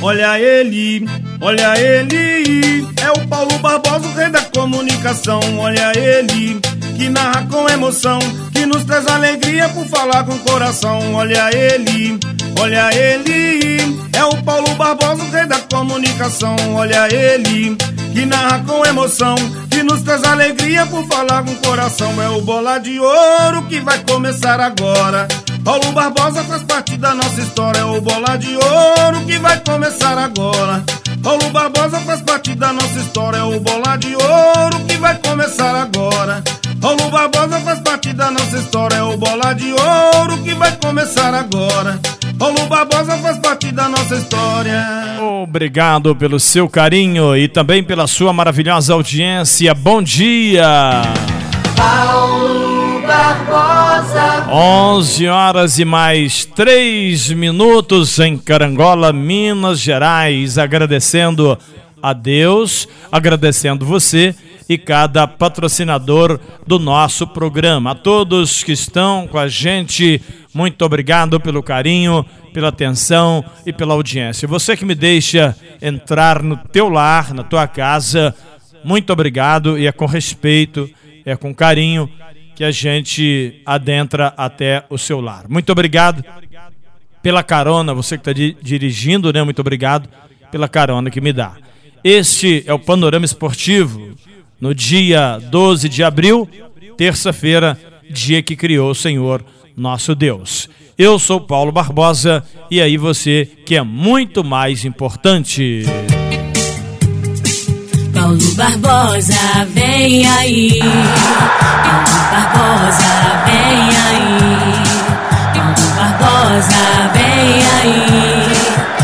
olha ele, olha ele. É o Paulo Barbosa, o rei da comunicação, olha ele. Que narra com emoção, que nos traz alegria por falar com o coração, olha ele, olha ele. É o Paulo Barbosa, o rei da comunicação, olha ele. Que narra com emoção, que nos traz alegria por falar com coração. É o bola de ouro que vai começar agora. Paulo Barbosa faz parte da nossa história. É o bola de ouro que vai começar agora. Paulo Barbosa faz parte da nossa história. É o bola de ouro que vai começar agora. Paulo Barbosa faz parte da nossa história. É o bola de ouro que vai começar agora. Paulo Barbosa faz parte da nossa história. Obrigado pelo seu carinho e também pela sua maravilhosa audiência. Bom dia! Paulo Barbosa. 11 horas e mais 3 minutos em Carangola, Minas Gerais. Agradecendo a Deus, agradecendo você e cada patrocinador do nosso programa. A todos que estão com a gente, muito obrigado pelo carinho, pela atenção e pela audiência. Você que me deixa entrar no teu lar, na tua casa, muito obrigado e é com respeito, é com carinho que a gente adentra até o seu lar. Muito obrigado pela carona, você que está di dirigindo, né? Muito obrigado pela carona que me dá. Este é o Panorama Esportivo, no dia 12 de abril, terça-feira, dia que criou o Senhor nosso Deus. Eu sou Paulo Barbosa e aí você que é muito mais importante. Paulo Barbosa, vem aí. Paulo Barbosa, vem aí. Paulo Barbosa, vem aí.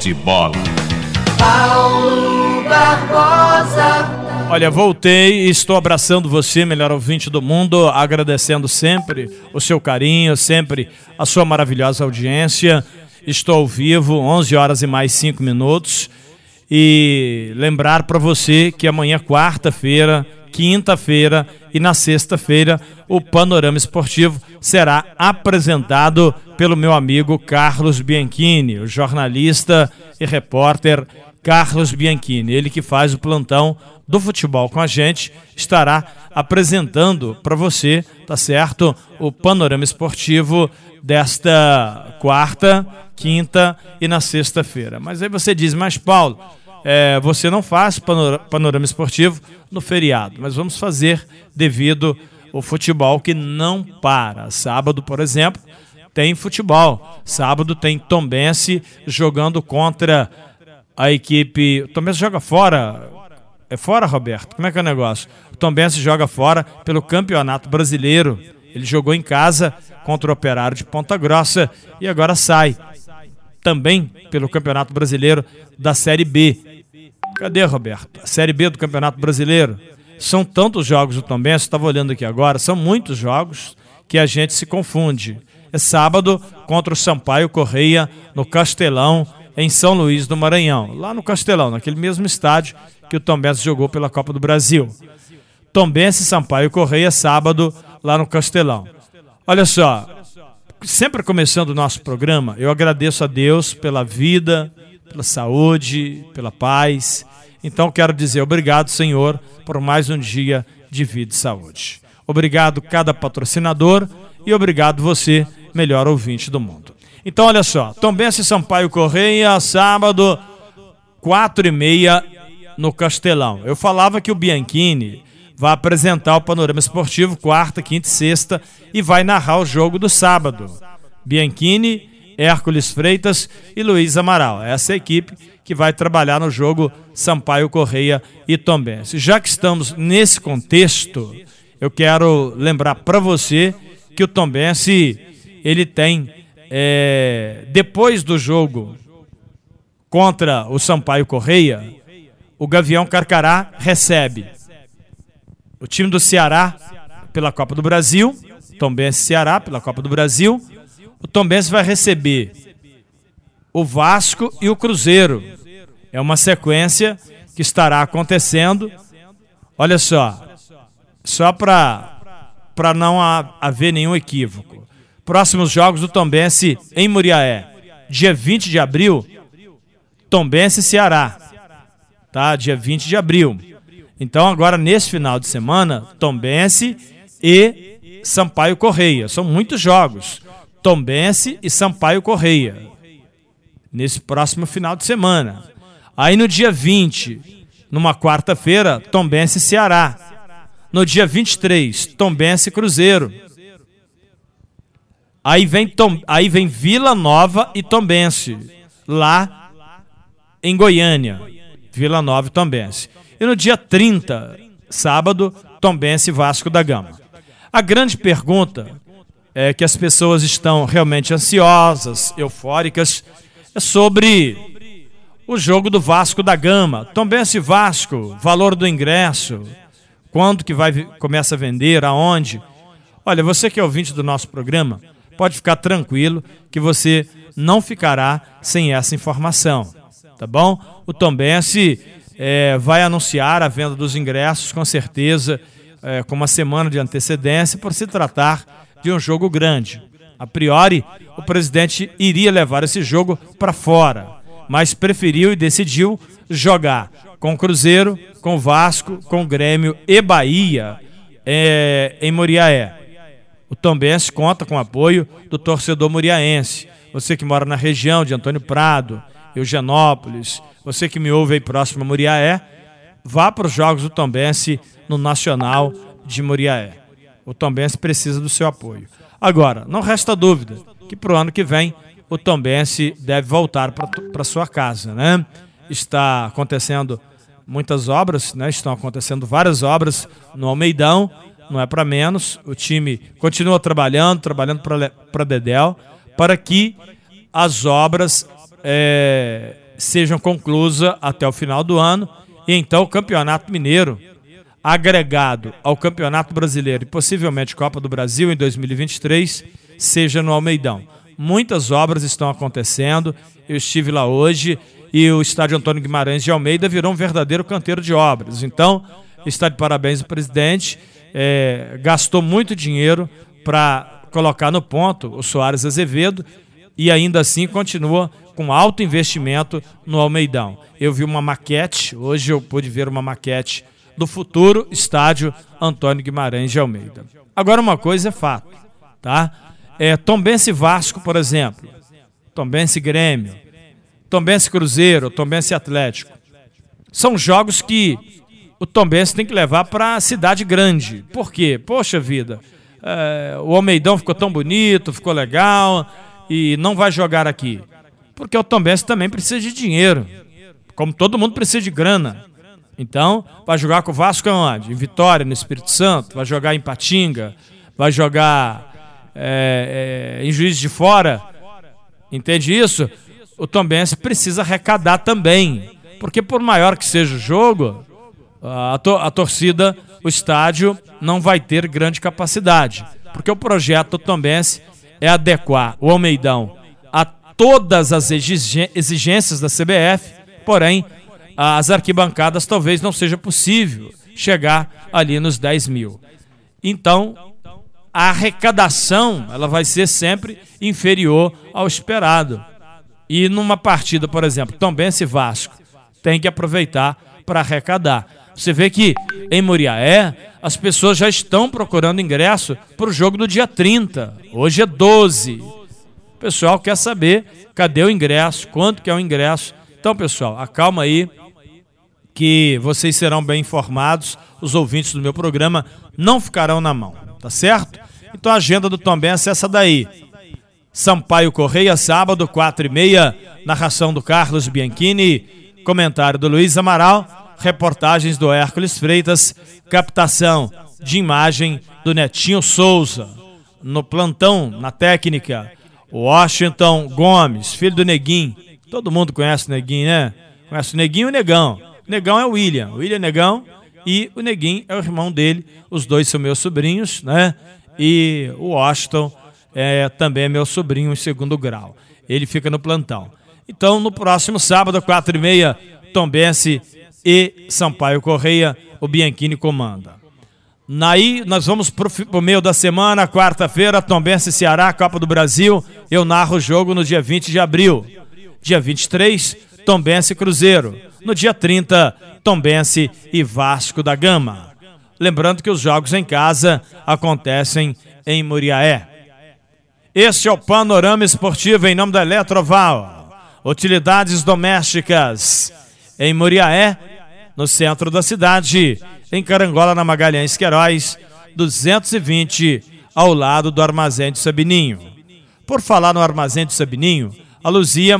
De bola. Paulo Barbosa. Olha, voltei e estou abraçando você, melhor ouvinte do mundo, agradecendo sempre o seu carinho, sempre a sua maravilhosa audiência. Estou ao vivo, 11 horas e mais 5 minutos. E lembrar para você que amanhã, quarta-feira, quinta-feira e na sexta-feira, o Panorama Esportivo será apresentado pelo meu amigo Carlos Bianchini, o jornalista e repórter Carlos Bianchini, ele que faz o plantão do futebol com a gente estará apresentando para você, tá certo? O panorama esportivo desta quarta, quinta e na sexta-feira. Mas aí você diz, mas Paulo, é, você não faz panorama esportivo no feriado, mas vamos fazer devido ao futebol que não para. Sábado, por exemplo, tem futebol. Sábado tem Tombense jogando contra a equipe. Tombense joga fora é fora, Roberto? Como é que é o negócio? O Tom Benz joga fora pelo Campeonato Brasileiro. Ele jogou em casa contra o Operário de Ponta Grossa e agora sai também pelo Campeonato Brasileiro da Série B. Cadê, Roberto? A Série B do Campeonato Brasileiro. São tantos jogos do Tom Benz, estava olhando aqui agora, são muitos jogos que a gente se confunde. É sábado contra o Sampaio Correia no Castelão, em São Luís do Maranhão, lá no Castelão, naquele mesmo estádio que o Tombense jogou pela Copa do Brasil. Tombense e Sampaio Correia, sábado, lá no Castelão. Olha só, sempre começando o nosso programa, eu agradeço a Deus pela vida, pela saúde, pela paz. Então quero dizer obrigado, Senhor, por mais um dia de vida e saúde. Obrigado cada patrocinador e obrigado você, melhor ouvinte do mundo. Então olha só, Tombense Sampaio Correia, sábado, quatro e meia no Castelão. Eu falava que o Bianchini vai apresentar o panorama esportivo quarta, quinta e sexta e vai narrar o jogo do sábado. Bianchini, Hércules Freitas e Luiz Amaral. Essa é a equipe que vai trabalhar no jogo Sampaio Correia e Tombense. Já que estamos nesse contexto, eu quero lembrar para você que o Tombense ele tem é, depois do jogo contra o Sampaio Correia, o Gavião Carcará recebe o time do Ceará pela Copa do Brasil, Tombense Ceará pela Copa do Brasil. O Tombense vai receber o Vasco e o Cruzeiro É uma sequência que estará acontecendo. Olha só, só para não haver nenhum equívoco. Próximos jogos do Tombense em Muriaé. Dia 20 de abril, Tombense Ceará. Tá? Dia 20 de abril. Então agora nesse final de semana, Tombense e Sampaio Correia. São muitos jogos. Tombense e Sampaio Correia. Nesse próximo final de semana. Aí no dia 20, numa quarta-feira, Tombense Ceará. No dia 23, Tombense Cruzeiro. Aí vem, Tom, aí vem Vila Nova e Tombense, lá em Goiânia. Vila Nova e Tombense. E no dia 30, sábado, Tombense Vasco da Gama. A grande pergunta é que as pessoas estão realmente ansiosas, eufóricas, é sobre o jogo do Vasco da Gama. Tombense Vasco, valor do ingresso, quando que vai começa a vender, aonde? Olha, você que é ouvinte do nosso programa, pode ficar tranquilo que você não ficará sem essa informação, tá bom? O Tombense é, vai anunciar a venda dos ingressos, com certeza, é, com uma semana de antecedência, por se tratar de um jogo grande. A priori, o presidente iria levar esse jogo para fora, mas preferiu e decidiu jogar com Cruzeiro, com Vasco, com Grêmio e Bahia é, em Moriaé. O Tombense conta com o apoio do torcedor muriaense. Você que mora na região de Antônio Prado, Eugenópolis, você que me ouve aí próximo a Muriaé, vá para os jogos do Tombense no Nacional de Muriaé. O Tombense precisa do seu apoio. Agora, não resta dúvida que para o ano que vem o Tombense deve voltar para sua casa, né? Está acontecendo muitas obras, né? Estão acontecendo várias obras no Almeidão não é para menos. O time continua trabalhando, trabalhando para Dedel, para que as obras é, sejam conclusas até o final do ano. E então o Campeonato Mineiro, agregado ao Campeonato Brasileiro e possivelmente Copa do Brasil em 2023, seja no Almeidão. Muitas obras estão acontecendo. Eu estive lá hoje e o estádio Antônio Guimarães de Almeida virou um verdadeiro canteiro de obras. Então, está de parabéns o presidente é, gastou muito dinheiro para colocar no ponto o Soares Azevedo e ainda assim continua com alto investimento no Almeidão. Eu vi uma maquete, hoje eu pude ver uma maquete do futuro estádio Antônio Guimarães de Almeida. Agora uma coisa é fato, tá? É, Tombense Vasco, por exemplo, Tombense Grêmio, Tombense Cruzeiro, Tombense Atlético. São jogos que o Tombense tem que levar para a cidade grande. Por quê? Poxa vida, é, o Almeidão ficou tão bonito, ficou legal e não vai jogar aqui. Porque o Tombense também precisa de dinheiro. Como todo mundo precisa de grana. Então, vai jogar com o Vasco onde? Em Vitória, no Espírito Santo. Vai jogar em Patinga. Vai jogar é, é, em Juiz de Fora. Entende isso? O Tombense precisa arrecadar também. Porque por maior que seja o jogo, a, to a torcida, o estádio não vai ter grande capacidade, porque o projeto Tombense é adequar o Almeidão a todas as exigências da CBF, porém, as arquibancadas talvez não seja possível chegar ali nos 10 mil. Então, a arrecadação ela vai ser sempre inferior ao esperado. E numa partida, por exemplo, Tombense e Vasco, tem que aproveitar para arrecadar. Você vê que em Moriaé as pessoas já estão procurando ingresso para o jogo do dia 30. Hoje é 12. O pessoal quer saber cadê o ingresso, quanto que é o ingresso. Então, pessoal, acalma aí que vocês serão bem informados. Os ouvintes do meu programa não ficarão na mão, tá certo? Então a agenda do Tom Benz é essa daí. Sampaio Correia, sábado, quatro e meia, narração do Carlos Bianchini, comentário do Luiz Amaral reportagens do Hércules Freitas, captação de imagem do Netinho Souza. No plantão, na técnica, Washington Gomes, filho do Neguinho. Todo mundo conhece o Neguinho, né? Conhece o Neguinho e o Negão. Negão é o William, William Negão e o Neguinho é o irmão dele. Os dois são meus sobrinhos, né? E o Washington é, também é meu sobrinho em segundo grau. Ele fica no plantão. Então, no próximo sábado, quatro e meia, Tombense e Sampaio Correia, o Bianchini comanda. Naí, nós vamos pro, pro meio da semana, quarta-feira, Tombense Ceará, Copa do Brasil. Eu narro o jogo no dia 20 de abril. Dia 23, Tombense Cruzeiro. No dia 30, Tombense e Vasco da Gama. Lembrando que os jogos em casa acontecem em Muriaé. Este é o Panorama Esportivo em nome da Eletroval. Utilidades domésticas em Muriaé, no centro da cidade em Carangola, na Magalhães Queiroz, 220, ao lado do Armazém de Sabininho. Por falar no Armazém de Sabininho, a Luzia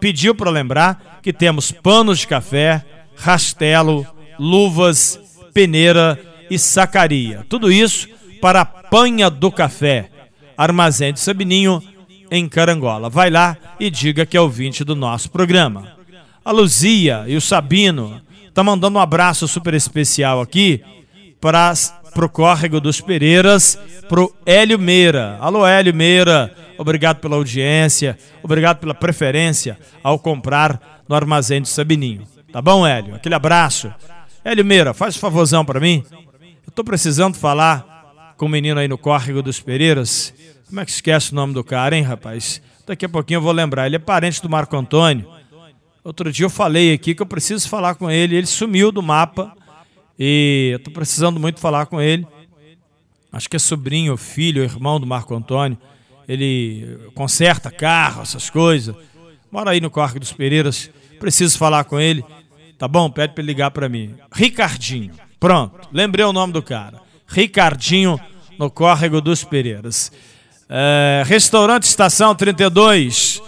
pediu para lembrar que temos panos de café, rastelo, luvas, peneira e sacaria. Tudo isso para a panha do café. Armazém de Sabininho, em Carangola. Vai lá e diga que é ouvinte do nosso programa. A Luzia e o Sabino tá mandando um abraço super especial aqui para pro córrego dos Pereiras, pro Hélio Meira. Alô Hélio Meira, obrigado pela audiência, obrigado pela preferência ao comprar no armazém do Sabininho. Tá bom, Hélio? Aquele abraço. Hélio Meira, faz um favorzão para mim. Eu tô precisando falar com o menino aí no córrego dos Pereiras. Como é que esquece o nome do cara, hein, rapaz? Daqui a pouquinho eu vou lembrar. Ele é parente do Marco Antônio. Outro dia eu falei aqui que eu preciso falar com ele. Ele sumiu do mapa e eu estou precisando muito falar com ele. Acho que é sobrinho, filho, irmão do Marco Antônio. Ele conserta carro, essas coisas. Mora aí no Corre dos Pereiras. Preciso falar com ele. Tá bom? Pede para ele ligar para mim. Ricardinho. Pronto. Lembrei o nome do cara. Ricardinho no Córrego dos Pereiras. É, restaurante Estação 32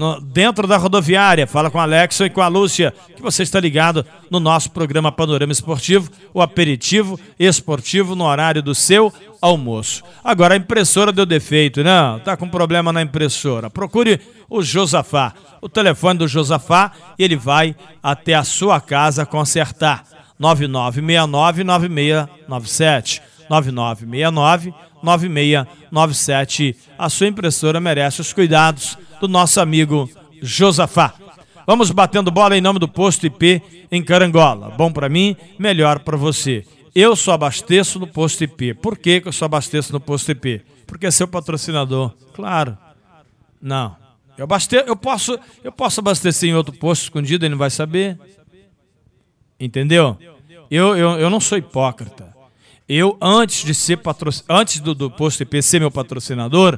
no, dentro da rodoviária. Fala com a Alexa e com a Lúcia, que você está ligado no nosso programa Panorama Esportivo, o aperitivo esportivo no horário do seu almoço. Agora a impressora deu defeito, não? Tá com problema na impressora. Procure o Josafá. O telefone do Josafá, ele vai até a sua casa consertar. 9969 9697. 9969 9697. A sua impressora merece os cuidados do nosso amigo Josafá. Vamos batendo bola em nome do posto IP em Carangola. Bom para mim, melhor para você. Eu só abasteço no posto IP. Por que, que eu só abasteço no posto IP? Porque é seu patrocinador. Claro. Não. Eu, abaste... eu, posso... eu posso abastecer em outro posto escondido, ele não vai saber. Entendeu? Eu, eu, eu não sou hipócrita. Eu, antes de ser patro... antes do, do posto IP ser meu patrocinador,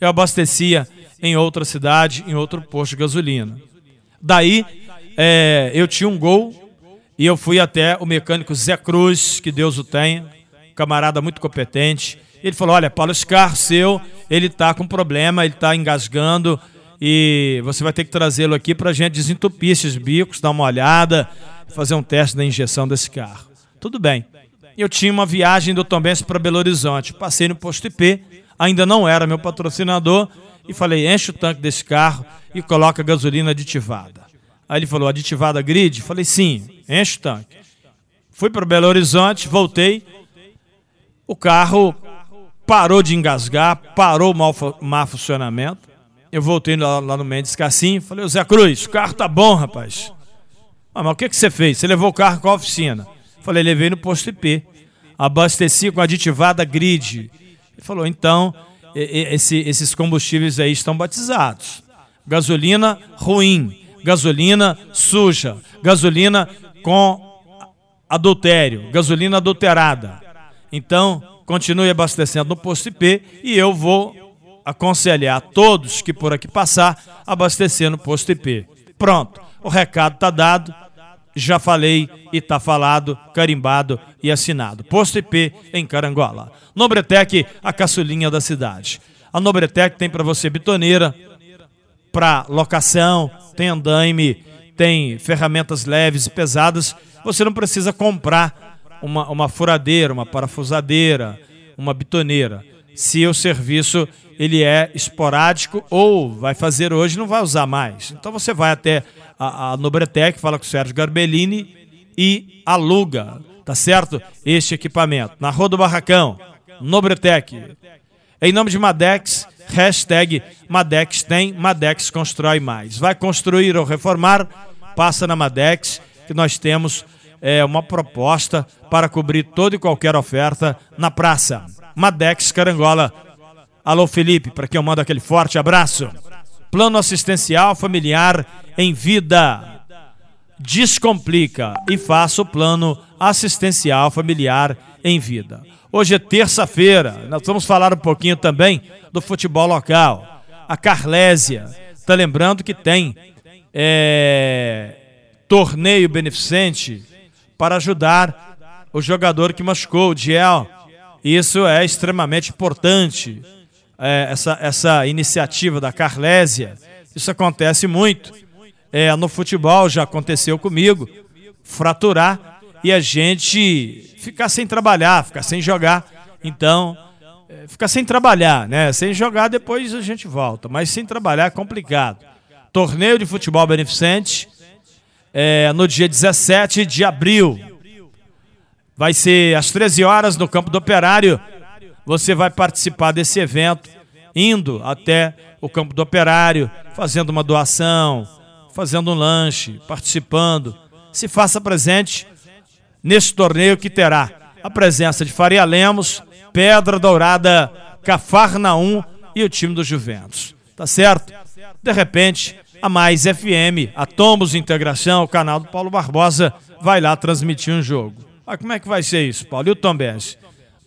eu abastecia em outra cidade, em outro posto de gasolina. Daí, é, eu tinha um gol e eu fui até o mecânico Zé Cruz, que Deus o tenha, camarada muito competente. Ele falou: Olha, Paulo, esse carro seu, ele está com problema, ele está engasgando e você vai ter que trazê-lo aqui para a gente desentupir esses bicos, dar uma olhada, fazer um teste da injeção desse carro. Tudo bem. Eu tinha uma viagem do Tombense para Belo Horizonte. Passei no posto IP, ainda não era meu patrocinador, e falei: enche o tanque desse carro e coloca gasolina aditivada. Aí ele falou: aditivada grid? Falei: sim, enche o tanque. Fui para Belo Horizonte, voltei. O carro parou de engasgar, parou o mau, mau funcionamento. Eu voltei lá, lá no Mendes Cassim, falei, Zé Cruz, o carro tá bom, rapaz. Ah, mas o que, que você fez? Você levou o carro com a oficina? Falei, levei no posto IP. Abasteci com aditivada grid. Ele falou, então, esse, esses combustíveis aí estão batizados. Gasolina ruim, gasolina suja, gasolina com adultério, gasolina adulterada. Então, continue abastecendo no posto IP e eu vou aconselhar todos que por aqui passar abastecer no posto IP. Pronto, o recado está dado, já falei e está falado, carimbado e assinado. Posto IP em Carangola. Nobretec, a caçulinha da cidade. A Nobretec tem para você bitoneira, para locação, tem andaime, tem ferramentas leves e pesadas. Você não precisa comprar uma, uma furadeira, uma parafusadeira, uma bitoneira. Se o serviço ele é esporádico ou vai fazer hoje não vai usar mais. Então você vai até a, a Nobretec, fala com o Sérgio Garbellini e aluga, tá certo? Este equipamento. Na Rua do Barracão, Nobretec. Em nome de Madex, hashtag Madex tem, Madex constrói mais. Vai construir ou reformar? passa na Madex, que nós temos é, uma proposta para cobrir toda e qualquer oferta na praça. Madex Carangola. Alô, Felipe, para quem eu mando aquele forte abraço. Plano assistencial familiar em vida. Descomplica e faça o plano assistencial familiar em vida. Hoje é terça-feira, nós vamos falar um pouquinho também do futebol local. A Carlésia está lembrando que tem é, torneio beneficente para ajudar o jogador que machucou, o Diel. Isso é extremamente importante, é, essa, essa iniciativa da Carlésia. Isso acontece muito. É, no futebol já aconteceu comigo, fraturar e a gente ficar sem trabalhar, ficar sem jogar. Então, é, ficar sem trabalhar, né? Sem jogar, depois a gente volta. Mas sem trabalhar é complicado. Torneio de futebol beneficente é, no dia 17 de abril. Vai ser às 13 horas no Campo do Operário. Você vai participar desse evento, indo até o Campo do Operário, fazendo uma doação, fazendo um lanche, participando. Se faça presente neste torneio que terá a presença de Faria Lemos, Pedra Dourada, Cafarnaum e o time do Juventus. Tá certo? De repente, a Mais FM, a Tomos Integração, o canal do Paulo Barbosa, vai lá transmitir um jogo. Mas como é que vai ser isso, Paulo? E o Tom?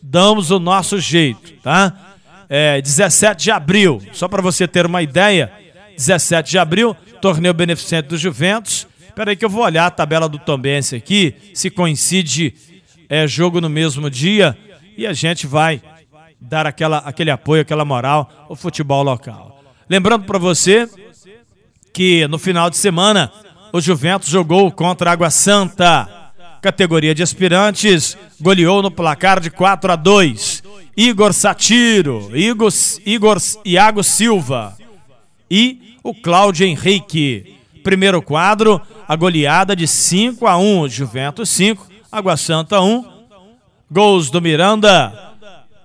Damos o nosso jeito, tá? É, 17 de abril, só para você ter uma ideia, 17 de abril, torneio beneficente do Juventus, Espera aí que eu vou olhar a tabela do Tombense aqui, se coincide é, jogo no mesmo dia, e a gente vai dar aquela, aquele apoio, aquela moral ao futebol local. Lembrando para você que no final de semana o Juventus jogou contra a Água Santa. Categoria de aspirantes, goleou no placar de 4 a 2. Igor Satiro, Igor, Igor Iago Silva e o Cláudio Henrique. Primeiro quadro, a goleada de 5 a 1, Juventus 5, Água Santa 1. Gols do Miranda,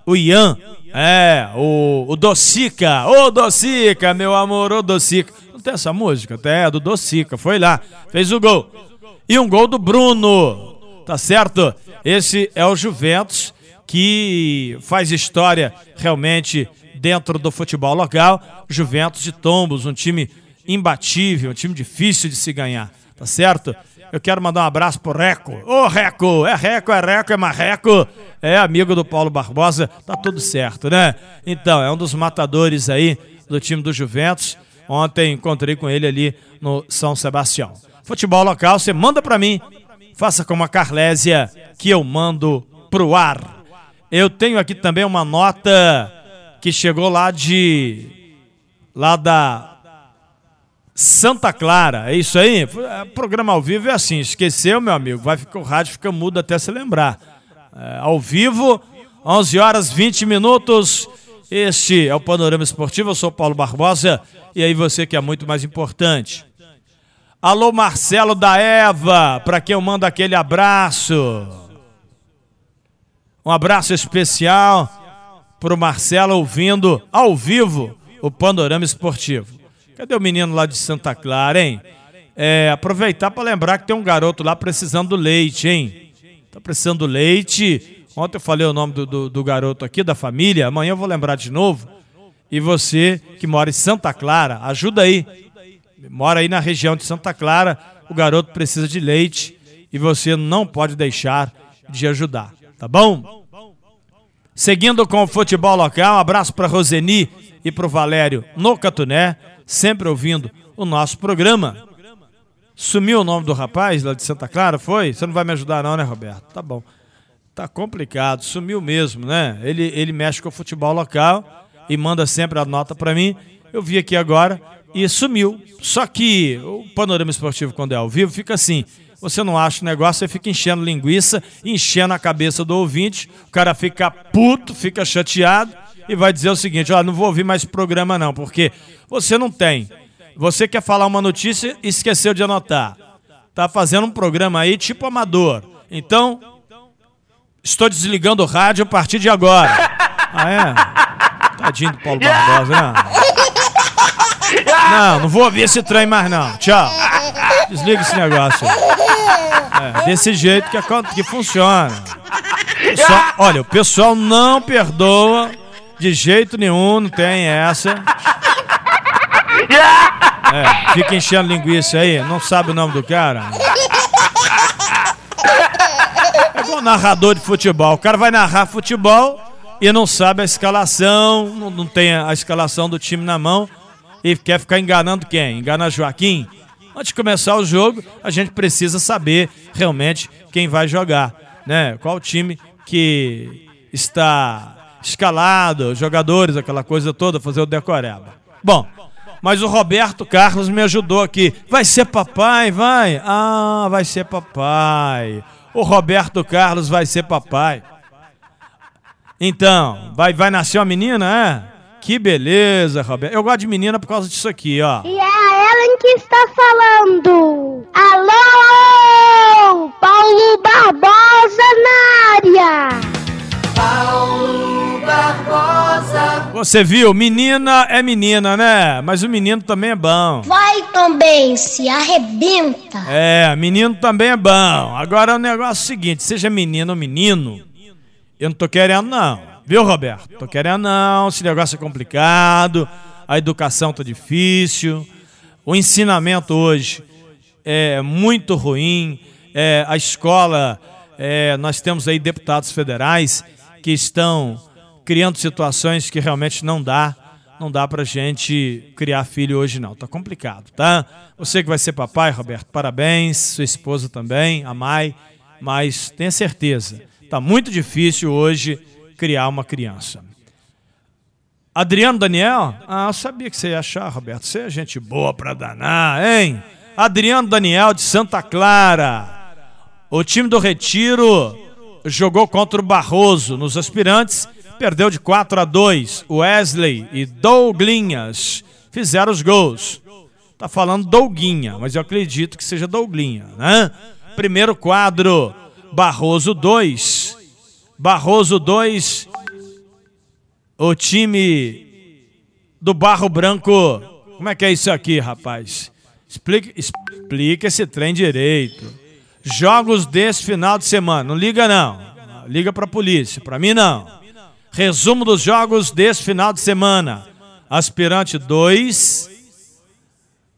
o Ian, é, o, o Docica, ô Docica, meu amor, ô Docica. Não tem essa música? Até é do Docica, foi lá, fez o gol. E um gol do Bruno, tá certo? Esse é o Juventus que faz história realmente dentro do futebol local. Juventus de Tombos, um time imbatível, um time difícil de se ganhar, tá certo? Eu quero mandar um abraço pro Reco. Ô Reco, é Reco, é Reco, é Marreco, é amigo do Paulo Barbosa, tá tudo certo, né? Então, é um dos matadores aí do time do Juventus. Ontem encontrei com ele ali no São Sebastião. Futebol local, você manda para mim, faça como a Carlésia, que eu mando pro ar. Eu tenho aqui também uma nota que chegou lá de. lá da Santa Clara, é isso aí? É, programa ao vivo é assim, esqueceu, meu amigo, vai ficar, o rádio fica mudo até se lembrar. É, ao vivo, 11 horas 20 minutos. Este é o Panorama Esportivo, eu sou Paulo Barbosa e aí você que é muito mais importante. Alô Marcelo da Eva, para quem eu mando aquele abraço. Um abraço especial para o Marcelo ouvindo ao vivo o Panorama Esportivo. Cadê o menino lá de Santa Clara, hein? É, aproveitar para lembrar que tem um garoto lá precisando do leite, hein? Tá precisando do leite. Ontem eu falei o nome do, do, do garoto aqui, da família. Amanhã eu vou lembrar de novo. E você que mora em Santa Clara, ajuda aí. Mora aí na região de Santa Clara, o garoto precisa de leite e você não pode deixar de ajudar, tá bom? Seguindo com o futebol local, um abraço para Roseni e para o Valério no Catuné sempre ouvindo o nosso programa. Sumiu o nome do rapaz lá de Santa Clara, foi? Você não vai me ajudar não, né, Roberto? Tá bom. Tá complicado, sumiu mesmo, né? Ele, ele mexe com o futebol local e manda sempre a nota para mim. Eu vi aqui agora e sumiu. Só que o panorama esportivo, quando é ao vivo, fica assim. Você não acha o negócio, você fica enchendo linguiça, enchendo a cabeça do ouvinte, o cara fica puto, fica chateado e vai dizer o seguinte: ó, não vou ouvir mais programa não, porque você não tem. Você quer falar uma notícia e esqueceu de anotar. Tá fazendo um programa aí tipo amador. Então, estou desligando o rádio a partir de agora. Ah, é? Tadinho do Paulo Barbosa, né? Não, não vou ouvir esse trem mais não. Tchau. Desliga esse negócio. É, desse jeito que, que funciona. Pessoal, olha, o pessoal não perdoa de jeito nenhum, não tem essa. É, fica enchendo linguiça aí, não sabe o nome do cara. É igual narrador de futebol. O cara vai narrar futebol e não sabe a escalação, não, não tem a escalação do time na mão e quer ficar enganando quem? Engana Joaquim? Antes de começar o jogo, a gente precisa saber realmente quem vai jogar, né? Qual time que está escalado, jogadores, aquela coisa toda, fazer o decoreba. Bom, mas o Roberto Carlos me ajudou aqui. Vai ser papai, vai? Ah, vai ser papai. O Roberto Carlos vai ser papai. Então, vai, vai nascer uma menina, é? Que beleza, Roberto. Eu gosto de menina por causa disso aqui, ó. E é a Ellen que está falando. Alô! Paulo Barbosa na área. Paulo Barbosa. Você viu? Menina é menina, né? Mas o menino também é bom. Vai também, se arrebenta. É, menino também é bom. Agora o negócio é o seguinte: seja menino ou menino, eu não tô querendo, não. Viu, Roberto? Tô querendo não, esse negócio é complicado, a educação tá difícil, o ensinamento hoje é muito ruim, é, a escola, é, nós temos aí deputados federais que estão criando situações que realmente não dá, não dá pra gente criar filho hoje não, tá complicado, tá? Você que vai ser papai, Roberto, parabéns, sua esposa também, a Mai, mas tenha certeza, tá muito difícil hoje criar uma criança. Adriano Daniel? Ah, eu sabia que você ia achar, Roberto. Você é gente boa para danar, hein? Adriano Daniel de Santa Clara. O time do Retiro jogou contra o Barroso nos aspirantes, perdeu de 4 a 2. Wesley e Douglinhas fizeram os gols. Tá falando Douguinha, mas eu acredito que seja Douglinha, né? Primeiro quadro, Barroso 2, Barroso 2, o time do Barro Branco. Como é que é isso aqui, rapaz? Explica, explica esse trem direito. Jogos desse final de semana. Não liga, não. Liga pra polícia. Pra mim, não. Resumo dos jogos desse final de semana. Aspirante 2.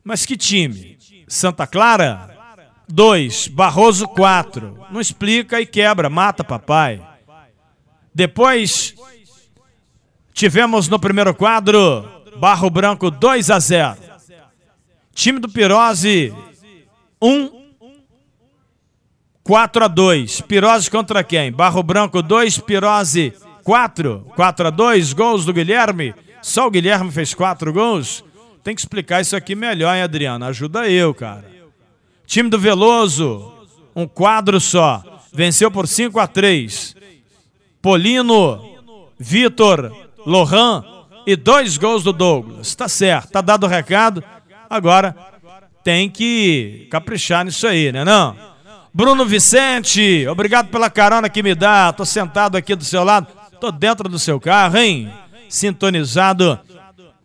Mas que time? Santa Clara? 2. Barroso 4. Não explica e quebra. Mata papai. Depois tivemos no primeiro quadro Barro Branco 2 a 0. Time do Pirose 1 4 a 2. Pirose contra quem? Barro Branco 2, Pirose 4. 4 a 2, gols do Guilherme. Só o Guilherme fez 4 gols. Tem que explicar isso aqui melhor, hein, Adriano? Ajuda eu, cara. Time do Veloso, um quadro só. Venceu por 5 a 3. Polino, Vitor, Lohan e dois gols do Douglas. Tá certo, tá dado o recado. Agora tem que caprichar nisso aí, né não? Bruno Vicente, obrigado pela carona que me dá. Tô sentado aqui do seu lado, tô dentro do seu carro, hein? Sintonizado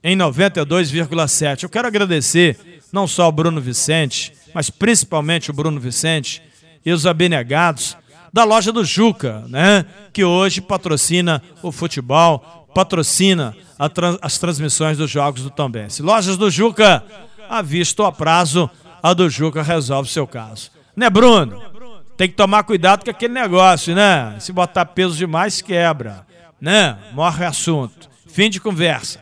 em 92,7. Eu quero agradecer não só ao Bruno Vicente, mas principalmente o Bruno Vicente e os abnegados da loja do Juca, né? Que hoje patrocina o futebol, patrocina as transmissões dos jogos do Tombense. Lojas do Juca, a vista a prazo, a do Juca resolve seu caso. Né, Bruno? Tem que tomar cuidado com aquele negócio, né? Se botar peso demais, quebra. Né? Morre assunto. Fim de conversa.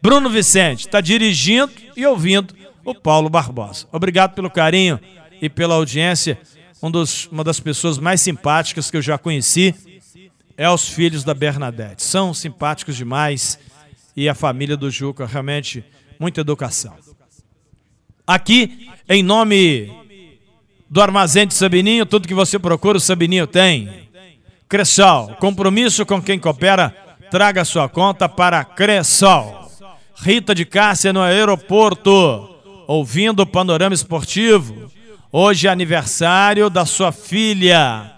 Bruno Vicente está dirigindo e ouvindo o Paulo Barbosa. Obrigado pelo carinho e pela audiência um dos, uma das pessoas mais simpáticas que eu já conheci é os filhos da Bernadette. São simpáticos demais e a família do Juca, realmente, muita educação. Aqui, em nome do Armazém de Sabininho, tudo que você procura, o Sabininho tem. Cressol, compromisso com quem coopera, traga sua conta para Cressol. Rita de Cássia no aeroporto, ouvindo o panorama esportivo. Hoje é aniversário da sua filha,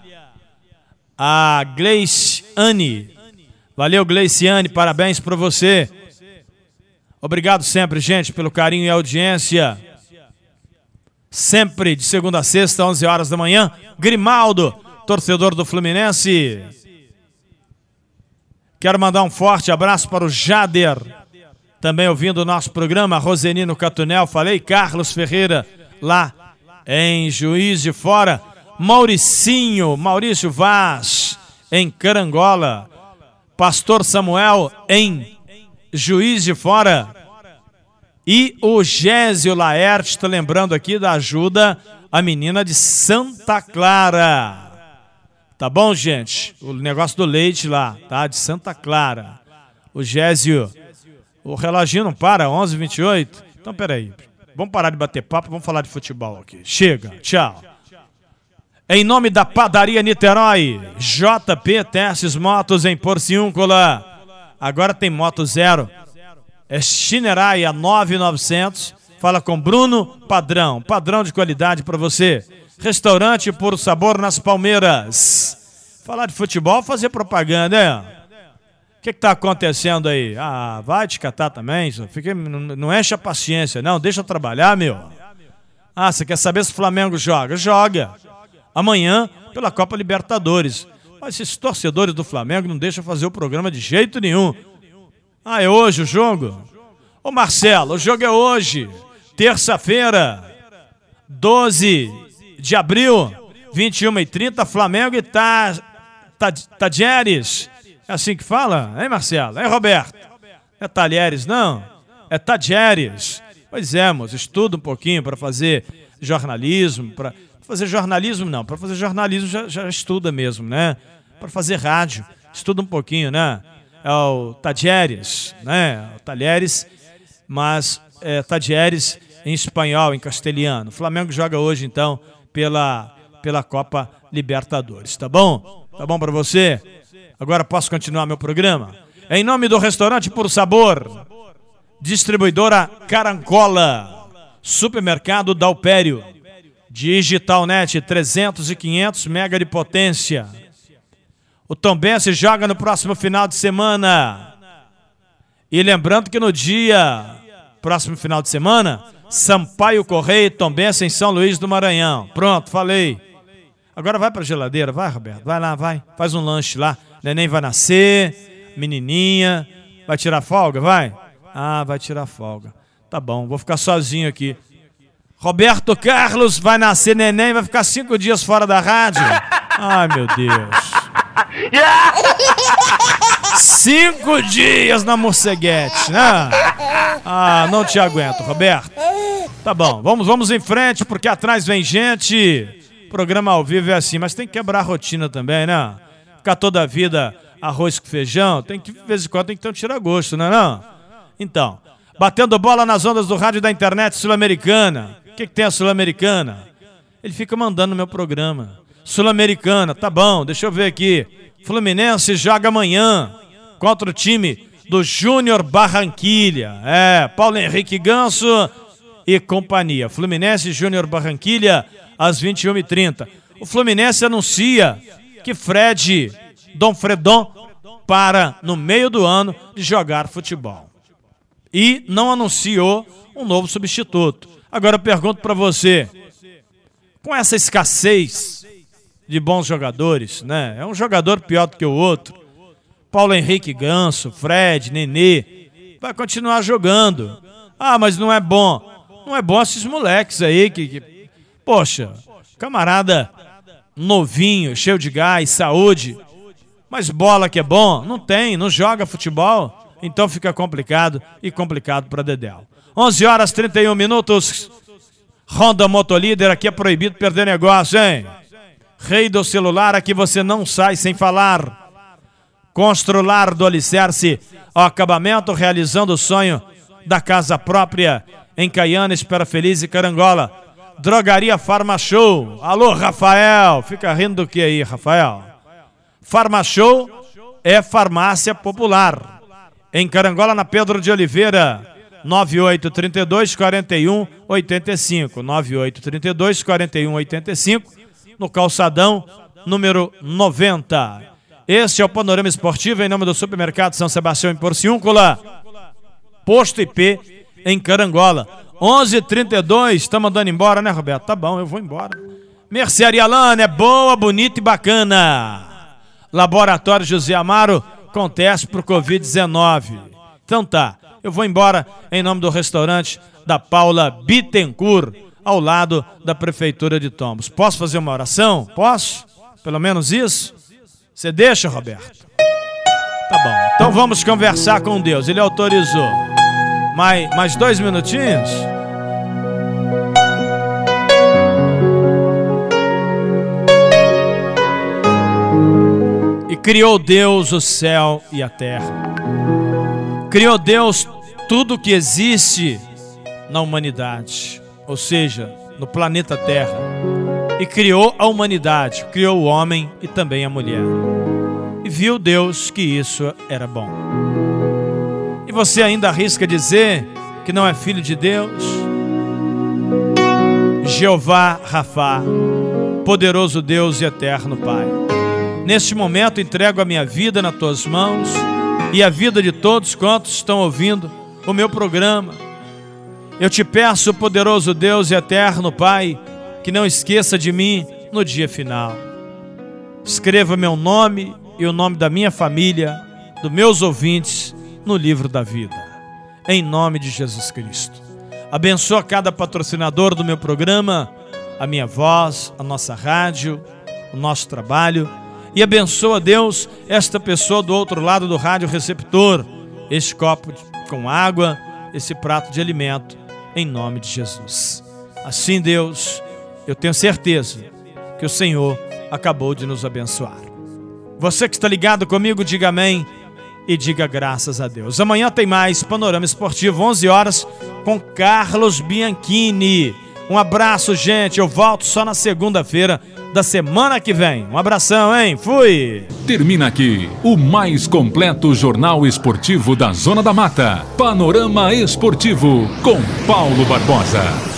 a Gleice Anne. Valeu, Gleiciane, parabéns para você. Obrigado sempre, gente, pelo carinho e audiência. Sempre de segunda a sexta, 11 horas da manhã. Grimaldo, torcedor do Fluminense. Quero mandar um forte abraço para o Jader, também ouvindo o nosso programa. Rosenino Catunel, falei. Carlos Ferreira, lá em Juiz de Fora. Mauricinho, Maurício Vaz, em Carangola. Pastor Samuel, em Juiz de Fora. E o Gésio Laerte está lembrando aqui da ajuda a menina de Santa Clara. Tá bom, gente? O negócio do leite lá, tá? De Santa Clara. O Gésio. O reloginho não para, 11h28. Então, peraí. Vamos parar de bater papo, vamos falar de futebol aqui. Chega, tchau. Em nome da Padaria Niterói, JP Testes Motos em Porciúncula. Agora tem moto zero. É a 9900. Fala com Bruno Padrão. Padrão de qualidade para você. Restaurante por sabor nas Palmeiras. Falar de futebol, fazer propaganda, é? O que está acontecendo aí? Ah, vai te catar também. Fica, não, não enche a paciência, não. Deixa trabalhar, meu. Ah, você quer saber se o Flamengo joga? Joga. Amanhã, pela Copa Libertadores. Mas esses torcedores do Flamengo não deixam fazer o programa de jeito nenhum. Ah, é hoje o jogo? Ô Marcelo, o jogo é hoje. Terça-feira, 12 de abril, 21 e 30, Flamengo e Tadieres. É assim que fala? Hein, Marcelo? Hein, Roberto? É Talheres, não? É Tadieres. Pois é, moço, estuda um pouquinho para fazer jornalismo. Para fazer jornalismo, não. Para fazer jornalismo já, já estuda mesmo, né? Para fazer rádio, estuda um pouquinho, né? É o Tadieres, né? O Talheres, mas é Tadieres em espanhol, em castelhano. O Flamengo joga hoje, então, pela, pela Copa Libertadores, tá bom? Tá bom para você? Agora posso continuar meu programa? Em nome do restaurante Por Sabor, distribuidora Carancola, supermercado Dalpério, Digitalnet 300 e 500 mega de potência. O Tombense joga no próximo final de semana. E lembrando que no dia próximo final de semana Sampaio Correia e Tombense em São Luís do Maranhão. Pronto, falei. Agora vai para a geladeira, vai, Roberto. Vai lá, vai. Faz um lanche lá. Neném vai nascer, menininha. Vai tirar folga, vai? Ah, vai tirar folga. Tá bom, vou ficar sozinho aqui. Roberto Carlos vai nascer neném, vai ficar cinco dias fora da rádio. Ai, meu Deus. Cinco dias na morceguete, né? Ah, não te aguento, Roberto. Tá bom, vamos, vamos em frente, porque atrás vem gente. Programa ao vivo é assim, mas tem que quebrar a rotina também, né? Ficar toda a vida arroz com feijão, tem que, de vez em quando, tem que ter um tira-gosto, não é não? Então, batendo bola nas ondas do rádio da internet sul-americana. O que, que tem a sul-americana? Ele fica mandando no meu programa. Sul-americana, tá bom, deixa eu ver aqui. Fluminense joga amanhã contra o time do Júnior Barranquilha. É, Paulo Henrique Ganso e companhia. Fluminense Júnior Barranquilha às 21h30. O Fluminense anuncia que Fred Dom Fredon para no meio do ano de jogar futebol. E não anunciou um novo substituto. Agora eu pergunto para você, com essa escassez de bons jogadores, né? É um jogador pior do que o outro. Paulo Henrique Ganso, Fred, Nenê, vai continuar jogando. Ah, mas não é bom. Não é bom esses moleques aí que, que poxa, camarada novinho, cheio de gás, saúde. Mas bola que é bom, não tem, não joga futebol, então fica complicado e complicado para Dedéu. 11 horas 31 minutos. Honda Motolíder, aqui é proibido perder negócio, hein? Rei do celular, aqui você não sai sem falar. Constrular do alicerce ao acabamento, realizando o sonho da casa própria em Caiana, Espera Feliz e Carangola. Drogaria Farma Show. Alô, Rafael. Fica rindo do que aí, Rafael? Farma Show é farmácia popular. Em Carangola, na Pedro de Oliveira. 9832 41 85. 9832 41 85. No calçadão número 90. Este é o Panorama Esportivo em nome do Supermercado São Sebastião em Porciúncula. Posto IP em Carangola. 11:32, estamos mandando embora, né, Roberto? Tá bom, eu vou embora. Mercearia Lana é boa, bonita e bacana. Laboratório José Amaro com teste pro Covid-19. Então tá, eu vou embora em nome do restaurante da Paula Bittencourt, ao lado da Prefeitura de Tombos. Posso fazer uma oração? Posso? Pelo menos isso? Você deixa, Roberto? Tá bom. Então vamos conversar com Deus. Ele autorizou. Mais, mais dois minutinhos? E criou Deus o céu e a terra. Criou Deus tudo que existe na humanidade, ou seja, no planeta Terra. E criou a humanidade, criou o homem e também a mulher. E viu Deus que isso era bom. Você ainda arrisca dizer que não é filho de Deus? Jeová Rafá, poderoso Deus e eterno Pai. Neste momento entrego a minha vida nas tuas mãos e a vida de todos quantos estão ouvindo o meu programa. Eu te peço, poderoso Deus e eterno Pai, que não esqueça de mim no dia final. Escreva meu nome e o nome da minha família, dos meus ouvintes, no livro da vida. Em nome de Jesus Cristo. Abençoa cada patrocinador do meu programa, a minha voz, a nossa rádio, o nosso trabalho. E abençoa, Deus, esta pessoa do outro lado do rádio receptor, este copo com água, esse prato de alimento em nome de Jesus. Assim, Deus, eu tenho certeza que o Senhor acabou de nos abençoar. Você que está ligado comigo, diga amém e diga graças a Deus. Amanhã tem mais Panorama Esportivo, 11 horas, com Carlos Bianchini. Um abraço, gente. Eu volto só na segunda-feira da semana que vem. Um abração, hein? Fui! Termina aqui o mais completo jornal esportivo da Zona da Mata. Panorama Esportivo com Paulo Barbosa.